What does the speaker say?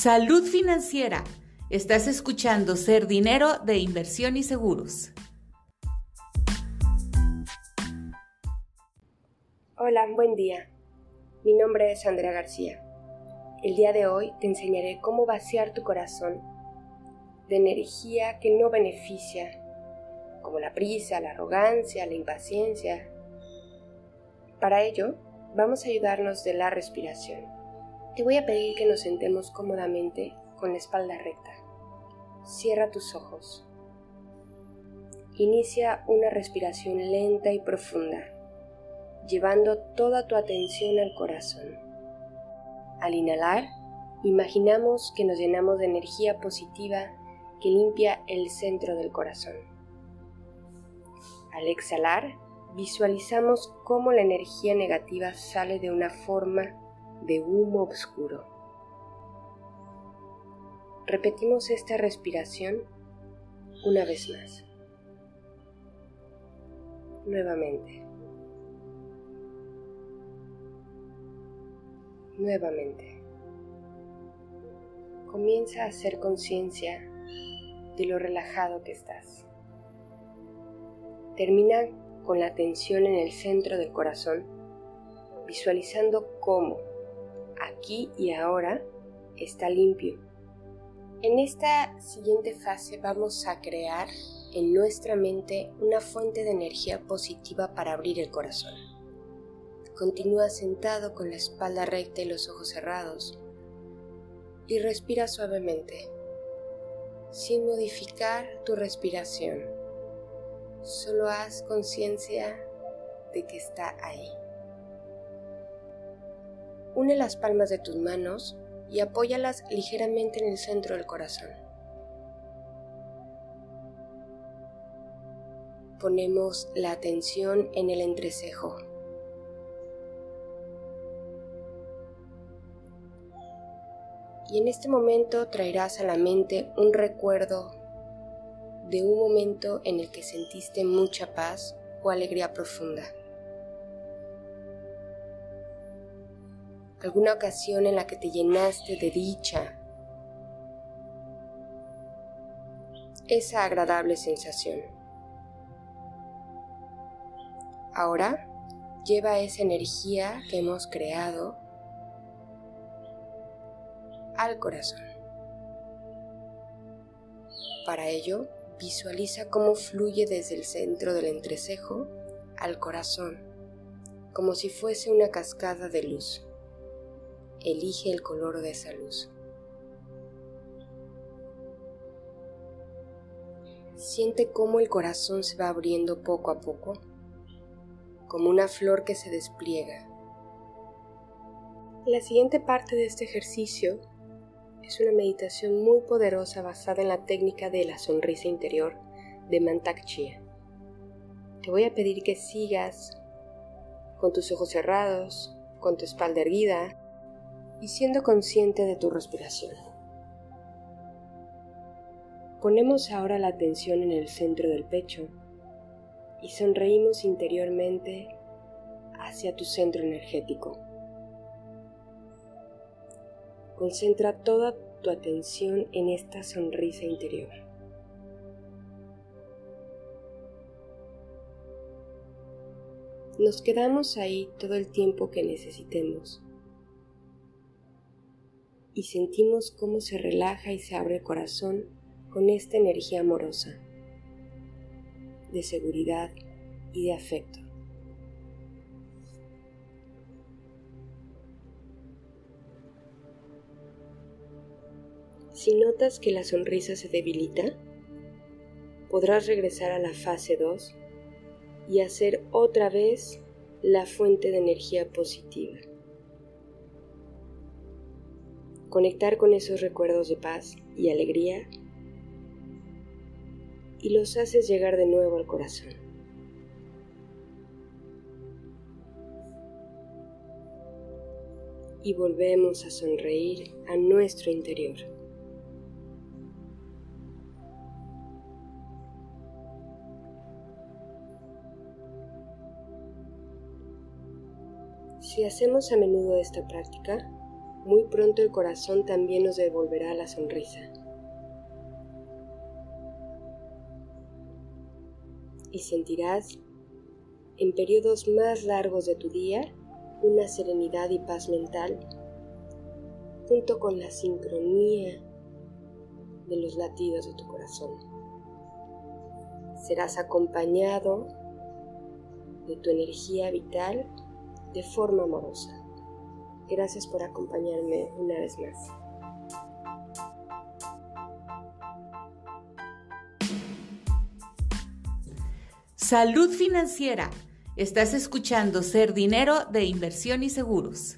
Salud financiera. Estás escuchando Ser Dinero de Inversión y Seguros. Hola, buen día. Mi nombre es Andrea García. El día de hoy te enseñaré cómo vaciar tu corazón de energía que no beneficia, como la prisa, la arrogancia, la impaciencia. Para ello, vamos a ayudarnos de la respiración. Te voy a pedir que nos sentemos cómodamente con la espalda recta. Cierra tus ojos. Inicia una respiración lenta y profunda, llevando toda tu atención al corazón. Al inhalar, imaginamos que nos llenamos de energía positiva que limpia el centro del corazón. Al exhalar, visualizamos cómo la energía negativa sale de una forma de humo oscuro. Repetimos esta respiración una vez más. Nuevamente. Nuevamente. Comienza a hacer conciencia de lo relajado que estás. Termina con la atención en el centro del corazón, visualizando cómo aquí y ahora está limpio. En esta siguiente fase vamos a crear en nuestra mente una fuente de energía positiva para abrir el corazón. Continúa sentado con la espalda recta y los ojos cerrados y respira suavemente sin modificar tu respiración. Solo haz conciencia de que está ahí. Une las palmas de tus manos y apóyalas ligeramente en el centro del corazón. Ponemos la atención en el entrecejo. y en este momento traerás a la mente un recuerdo de un momento en el que sentiste mucha paz o alegría profunda. Alguna ocasión en la que te llenaste de dicha. Esa agradable sensación. Ahora lleva esa energía que hemos creado al corazón. Para ello, visualiza cómo fluye desde el centro del entrecejo al corazón, como si fuese una cascada de luz. Elige el color de esa luz. Siente cómo el corazón se va abriendo poco a poco, como una flor que se despliega. La siguiente parte de este ejercicio es una meditación muy poderosa basada en la técnica de la sonrisa interior de Mantak Chia. Te voy a pedir que sigas con tus ojos cerrados, con tu espalda erguida y siendo consciente de tu respiración. Ponemos ahora la atención en el centro del pecho y sonreímos interiormente hacia tu centro energético. Concentra toda tu atención en esta sonrisa interior. Nos quedamos ahí todo el tiempo que necesitemos y sentimos cómo se relaja y se abre el corazón con esta energía amorosa, de seguridad y de afecto. Si notas que la sonrisa se debilita, podrás regresar a la fase 2 y hacer otra vez la fuente de energía positiva. Conectar con esos recuerdos de paz y alegría y los haces llegar de nuevo al corazón. Y volvemos a sonreír a nuestro interior. Si hacemos a menudo esta práctica, muy pronto el corazón también nos devolverá la sonrisa. Y sentirás en periodos más largos de tu día una serenidad y paz mental junto con la sincronía de los latidos de tu corazón. Serás acompañado de tu energía vital de forma amorosa. Gracias por acompañarme una vez más. Salud financiera. Estás escuchando Ser Dinero de Inversión y Seguros.